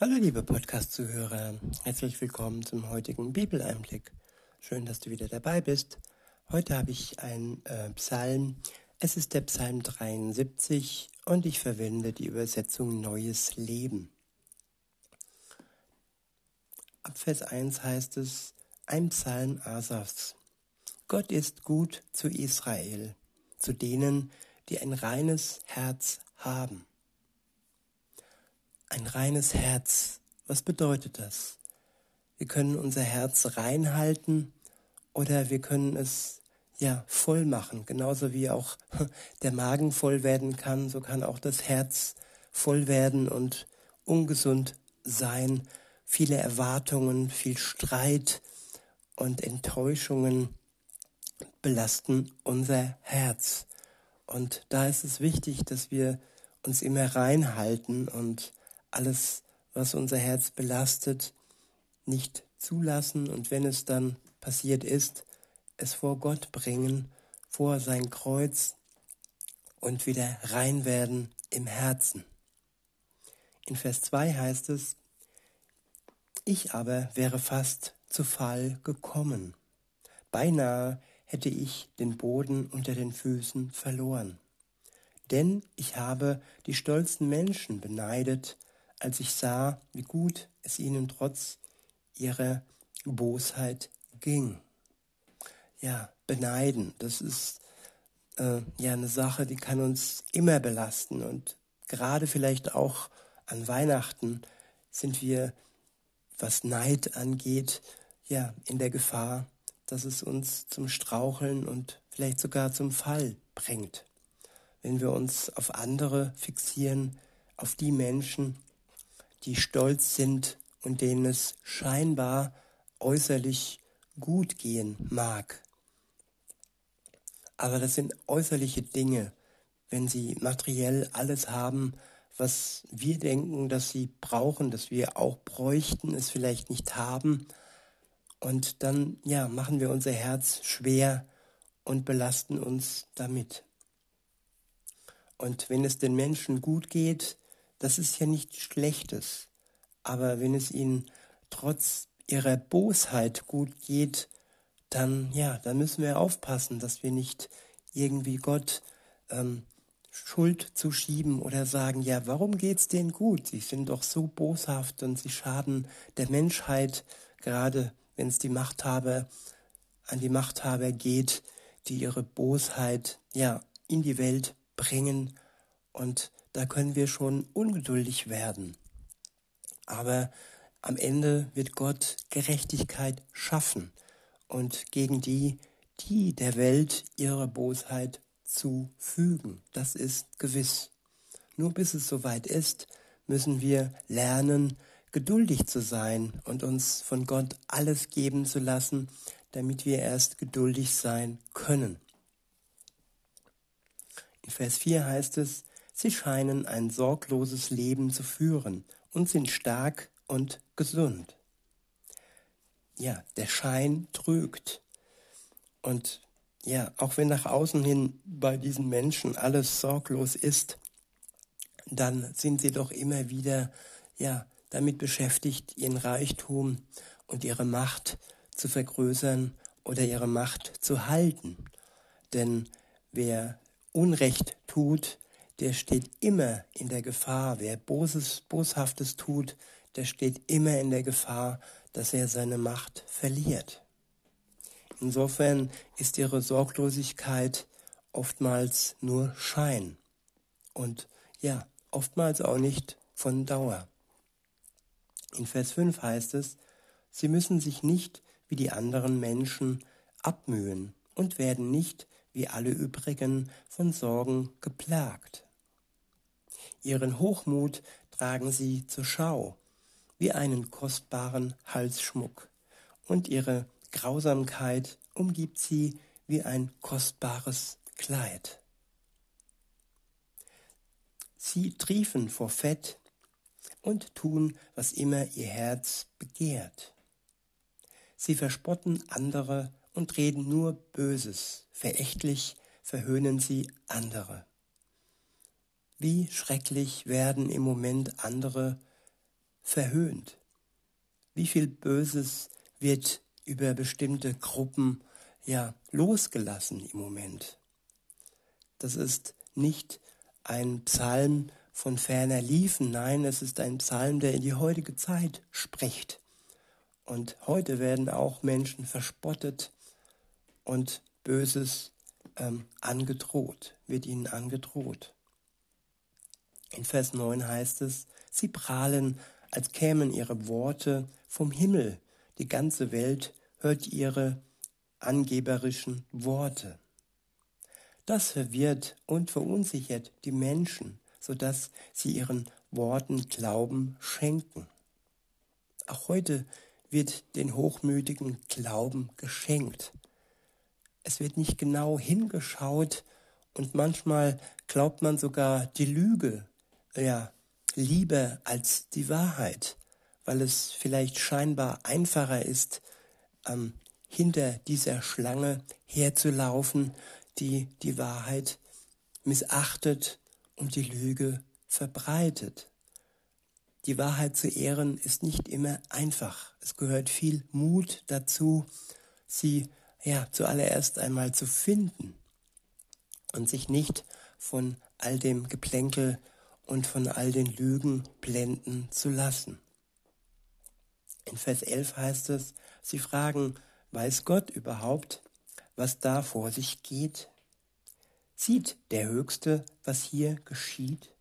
Hallo liebe Podcast-Zuhörer, herzlich willkommen zum heutigen Bibeleinblick. Schön, dass du wieder dabei bist. Heute habe ich einen äh, Psalm. Es ist der Psalm 73 und ich verwende die Übersetzung Neues Leben. Ab Vers 1 heißt es, ein Psalm Asafs. Gott ist gut zu Israel, zu denen, die ein reines Herz haben. Ein reines Herz. Was bedeutet das? Wir können unser Herz reinhalten oder wir können es ja voll machen. Genauso wie auch der Magen voll werden kann, so kann auch das Herz voll werden und ungesund sein. Viele Erwartungen, viel Streit und Enttäuschungen belasten unser Herz. Und da ist es wichtig, dass wir uns immer reinhalten und alles, was unser Herz belastet, nicht zulassen und wenn es dann passiert ist, es vor Gott bringen, vor sein Kreuz und wieder rein werden im Herzen. In Vers 2 heißt es, ich aber wäre fast zu Fall gekommen. Beinahe hätte ich den Boden unter den Füßen verloren. Denn ich habe die stolzen Menschen beneidet als ich sah, wie gut es ihnen trotz ihrer Bosheit ging. Ja, beneiden, das ist äh, ja eine Sache, die kann uns immer belasten und gerade vielleicht auch an Weihnachten sind wir, was Neid angeht, ja, in der Gefahr, dass es uns zum Straucheln und vielleicht sogar zum Fall bringt. Wenn wir uns auf andere fixieren, auf die Menschen, die stolz sind und denen es scheinbar äußerlich gut gehen mag. Aber das sind äußerliche Dinge. Wenn sie materiell alles haben, was wir denken, dass sie brauchen, dass wir auch bräuchten, es vielleicht nicht haben. Und dann, ja, machen wir unser Herz schwer und belasten uns damit. Und wenn es den Menschen gut geht, das ist ja nichts Schlechtes. Aber wenn es ihnen trotz ihrer Bosheit gut geht, dann ja, dann müssen wir aufpassen, dass wir nicht irgendwie Gott ähm, Schuld zuschieben oder sagen, ja, warum geht's denen gut? Sie sind doch so boshaft und sie schaden der Menschheit, gerade wenn es die Machthaber an die Machthaber geht, die ihre Bosheit ja in die Welt bringen und da können wir schon ungeduldig werden. Aber am Ende wird Gott Gerechtigkeit schaffen und gegen die, die der Welt ihre Bosheit zufügen. Das ist gewiss. Nur bis es soweit ist, müssen wir lernen, geduldig zu sein und uns von Gott alles geben zu lassen, damit wir erst geduldig sein können. In Vers 4 heißt es, Sie scheinen ein sorgloses Leben zu führen und sind stark und gesund. Ja, der Schein trügt. Und ja, auch wenn nach außen hin bei diesen Menschen alles sorglos ist, dann sind sie doch immer wieder ja damit beschäftigt, ihren Reichtum und ihre Macht zu vergrößern oder ihre Macht zu halten. Denn wer Unrecht tut, der steht immer in der Gefahr. Wer Boses, Boshaftes tut, der steht immer in der Gefahr, dass er seine Macht verliert. Insofern ist ihre Sorglosigkeit oftmals nur Schein und ja, oftmals auch nicht von Dauer. In Vers 5 heißt es, sie müssen sich nicht wie die anderen Menschen abmühen und werden nicht wie alle übrigen von Sorgen geplagt. Ihren Hochmut tragen sie zur Schau, wie einen kostbaren Halsschmuck, und ihre Grausamkeit umgibt sie wie ein kostbares Kleid. Sie triefen vor Fett und tun, was immer ihr Herz begehrt. Sie verspotten andere und reden nur Böses, verächtlich verhöhnen sie andere. Wie schrecklich werden im Moment andere verhöhnt? Wie viel Böses wird über bestimmte Gruppen ja losgelassen im Moment? Das ist nicht ein Psalm von ferner Liefen, nein, es ist ein Psalm, der in die heutige Zeit spricht. Und heute werden auch Menschen verspottet und Böses ähm, angedroht, wird ihnen angedroht. In Vers 9 heißt es, sie prahlen, als kämen ihre Worte vom Himmel. Die ganze Welt hört ihre angeberischen Worte. Das verwirrt und verunsichert die Menschen, sodass sie ihren Worten Glauben schenken. Auch heute wird den Hochmütigen Glauben geschenkt. Es wird nicht genau hingeschaut und manchmal glaubt man sogar die Lüge ja, lieber als die Wahrheit, weil es vielleicht scheinbar einfacher ist, ähm, hinter dieser Schlange herzulaufen, die die Wahrheit missachtet und die Lüge verbreitet. Die Wahrheit zu ehren ist nicht immer einfach. Es gehört viel Mut dazu, sie ja zuallererst einmal zu finden und sich nicht von all dem Geplänkel und von all den Lügen blenden zu lassen. In Vers 11 heißt es, sie fragen, weiß Gott überhaupt, was da vor sich geht? Sieht der Höchste, was hier geschieht?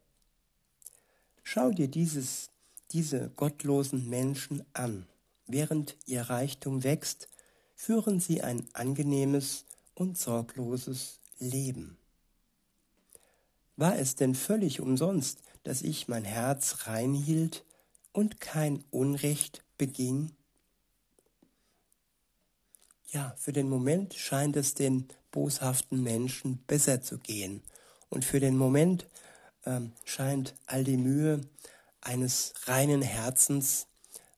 Schau dir dieses, diese gottlosen Menschen an. Während ihr Reichtum wächst, führen sie ein angenehmes und sorgloses Leben. War es denn völlig umsonst, dass ich mein Herz reinhielt und kein Unrecht beging? Ja, für den Moment scheint es den boshaften Menschen besser zu gehen. Und für den Moment ähm, scheint all die Mühe eines reinen Herzens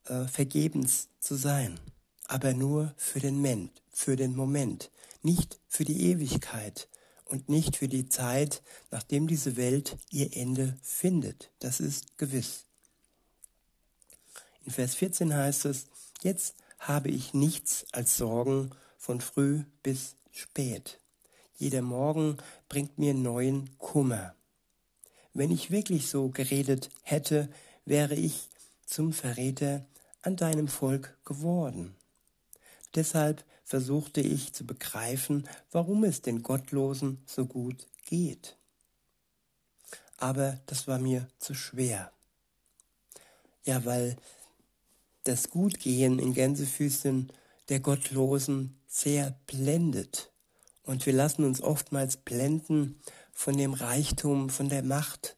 äh, vergebens zu sein. Aber nur für den Moment, für den Moment, nicht für die Ewigkeit und nicht für die Zeit, nachdem diese Welt ihr Ende findet. Das ist gewiss. In Vers 14 heißt es, jetzt habe ich nichts als Sorgen von früh bis spät. Jeder Morgen bringt mir neuen Kummer. Wenn ich wirklich so geredet hätte, wäre ich zum Verräter an deinem Volk geworden. Deshalb versuchte ich zu begreifen, warum es den Gottlosen so gut geht. Aber das war mir zu schwer. Ja, weil das Gutgehen in Gänsefüßchen der Gottlosen sehr blendet. Und wir lassen uns oftmals blenden von dem Reichtum, von der Macht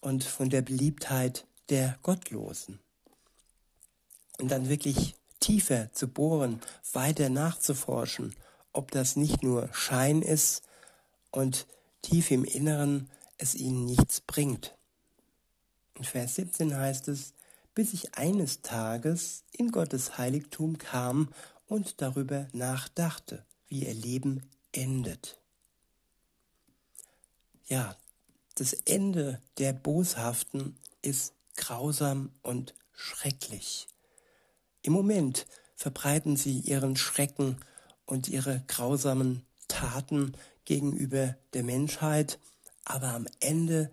und von der Beliebtheit der Gottlosen. Und dann wirklich tiefer zu bohren, weiter nachzuforschen, ob das nicht nur Schein ist und tief im Inneren es ihnen nichts bringt. In Vers 17 heißt es, bis ich eines Tages in Gottes Heiligtum kam und darüber nachdachte, wie ihr Leben endet. Ja, das Ende der Boshaften ist grausam und schrecklich. Im Moment verbreiten sie ihren Schrecken und ihre grausamen Taten gegenüber der Menschheit, aber am Ende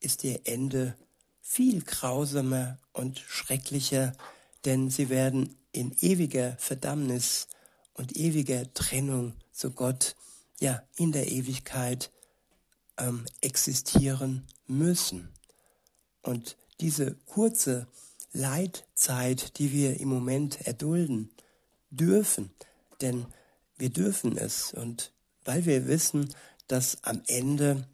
ist ihr Ende viel grausamer und schrecklicher, denn sie werden in ewiger Verdammnis und ewiger Trennung zu Gott, ja, in der Ewigkeit ähm, existieren müssen. Und diese kurze Leidzeit, die wir im Moment erdulden dürfen, denn wir dürfen es und weil wir wissen, dass am Ende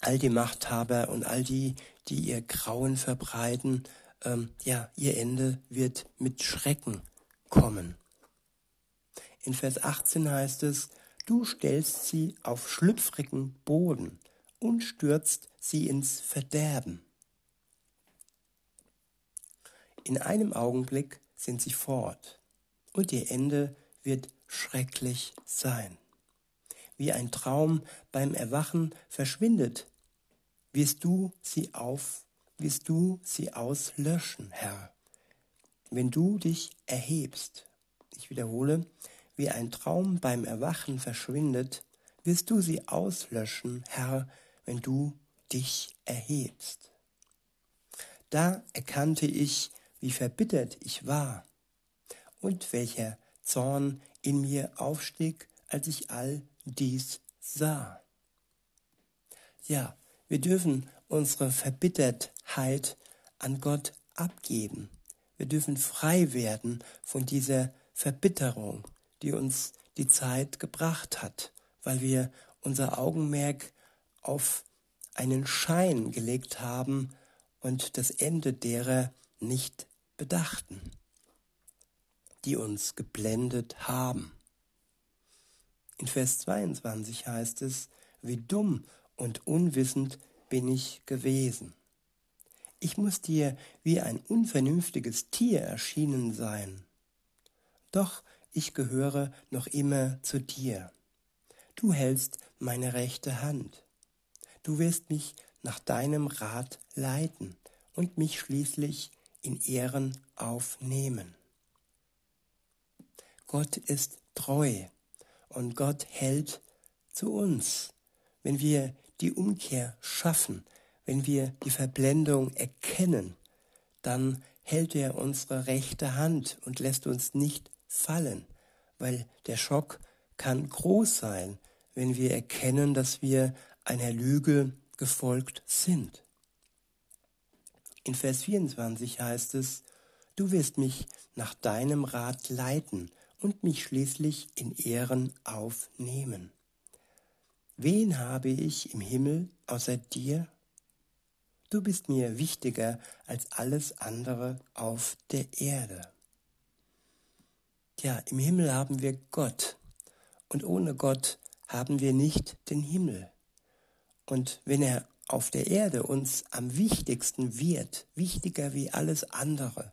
all die Machthaber und all die, die ihr Grauen verbreiten, ähm, ja, ihr Ende wird mit Schrecken kommen. In Vers 18 heißt es, du stellst sie auf schlüpfrigen Boden und stürzt sie ins Verderben. In einem Augenblick sind sie fort und ihr Ende wird schrecklich sein. Wie ein Traum beim Erwachen verschwindet, wirst du sie auf wirst du sie auslöschen, Herr. Wenn du dich erhebst, ich wiederhole, wie ein Traum beim Erwachen verschwindet, wirst du sie auslöschen, Herr, wenn du dich erhebst. Da erkannte ich, wie verbittert ich war und welcher Zorn in mir aufstieg, als ich all dies sah. Ja, wir dürfen unsere Verbittertheit an Gott abgeben. Wir dürfen frei werden von dieser Verbitterung, die uns die Zeit gebracht hat, weil wir unser Augenmerk auf einen Schein gelegt haben und das Ende derer nicht bedachten, die uns geblendet haben. In Vers 22 heißt es, wie dumm und unwissend bin ich gewesen. Ich muss dir wie ein unvernünftiges Tier erschienen sein. Doch ich gehöre noch immer zu dir. Du hältst meine rechte Hand. Du wirst mich nach deinem Rat leiten und mich schließlich in Ehren aufnehmen. Gott ist treu und Gott hält zu uns. Wenn wir die Umkehr schaffen, wenn wir die Verblendung erkennen, dann hält er unsere rechte Hand und lässt uns nicht fallen, weil der Schock kann groß sein, wenn wir erkennen, dass wir einer Lüge gefolgt sind. In Vers 24 heißt es, Du wirst mich nach deinem Rat leiten und mich schließlich in Ehren aufnehmen. Wen habe ich im Himmel außer dir? Du bist mir wichtiger als alles andere auf der Erde. Ja, im Himmel haben wir Gott und ohne Gott haben wir nicht den Himmel. Und wenn er auf der Erde uns am wichtigsten wird, wichtiger wie alles andere,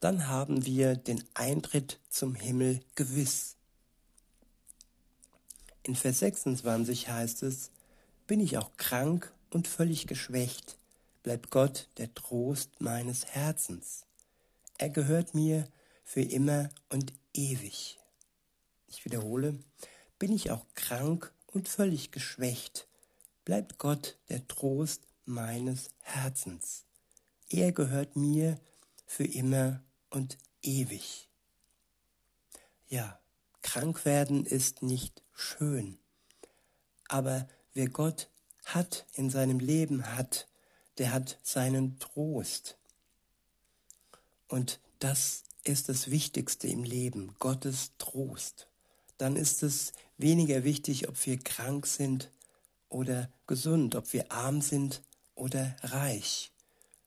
dann haben wir den Eintritt zum Himmel gewiss. In Vers 26 heißt es, bin ich auch krank und völlig geschwächt, bleibt Gott der Trost meines Herzens. Er gehört mir für immer und ewig. Ich wiederhole, bin ich auch krank und völlig geschwächt, bleibt Gott der Trost meines Herzens. Er gehört mir für immer und ewig. Ja, krank werden ist nicht schön, aber wer Gott hat in seinem Leben hat, der hat seinen Trost. Und das ist das Wichtigste im Leben, Gottes Trost. Dann ist es weniger wichtig, ob wir krank sind oder gesund, ob wir arm sind oder reich.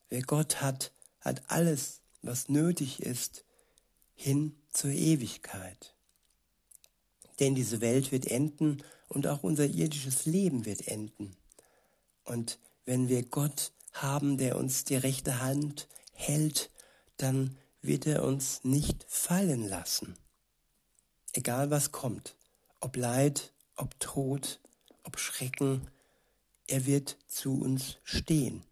Wer Gott hat, hat alles, was nötig ist, hin zur Ewigkeit. Denn diese Welt wird enden und auch unser irdisches Leben wird enden. Und wenn wir Gott haben, der uns die rechte Hand hält, dann wird er uns nicht fallen lassen. Egal was kommt, ob Leid, ob Tod, ob Schrecken, er wird zu uns stehen.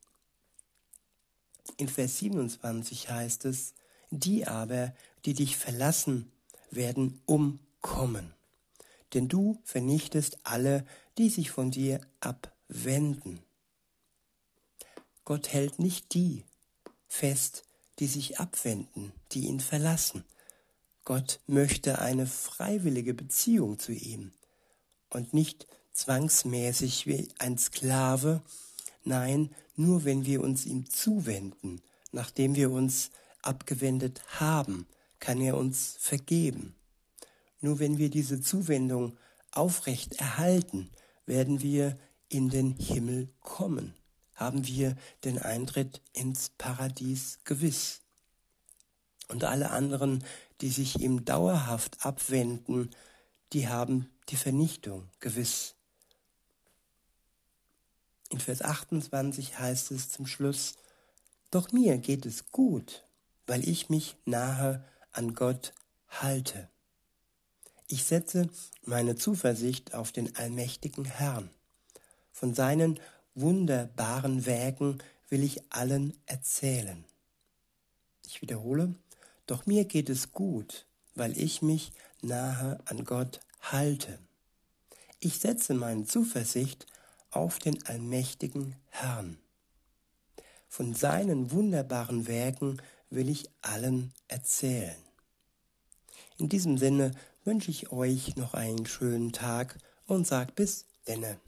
In Vers 27 heißt es, die aber, die dich verlassen, werden umkommen. Denn du vernichtest alle, die sich von dir abwenden. Gott hält nicht die fest, die sich abwenden, die ihn verlassen. Gott möchte eine freiwillige Beziehung zu ihm und nicht zwangsmäßig wie ein Sklave, nein, nur wenn wir uns ihm zuwenden, nachdem wir uns abgewendet haben, kann er uns vergeben. Nur wenn wir diese Zuwendung aufrecht erhalten, werden wir in den Himmel kommen, haben wir den Eintritt ins Paradies gewiss. Und alle anderen, die sich ihm dauerhaft abwenden, die haben die Vernichtung gewiss. In Vers 28 heißt es zum Schluss, Doch mir geht es gut, weil ich mich nahe an Gott halte. Ich setze meine Zuversicht auf den allmächtigen Herrn. Von seinen wunderbaren Werken will ich allen erzählen. Ich wiederhole, doch mir geht es gut, weil ich mich nahe an Gott halte. Ich setze meine Zuversicht auf den allmächtigen Herrn. Von seinen wunderbaren Werken will ich allen erzählen. In diesem Sinne wünsche ich euch noch einen schönen Tag und sag bis denne.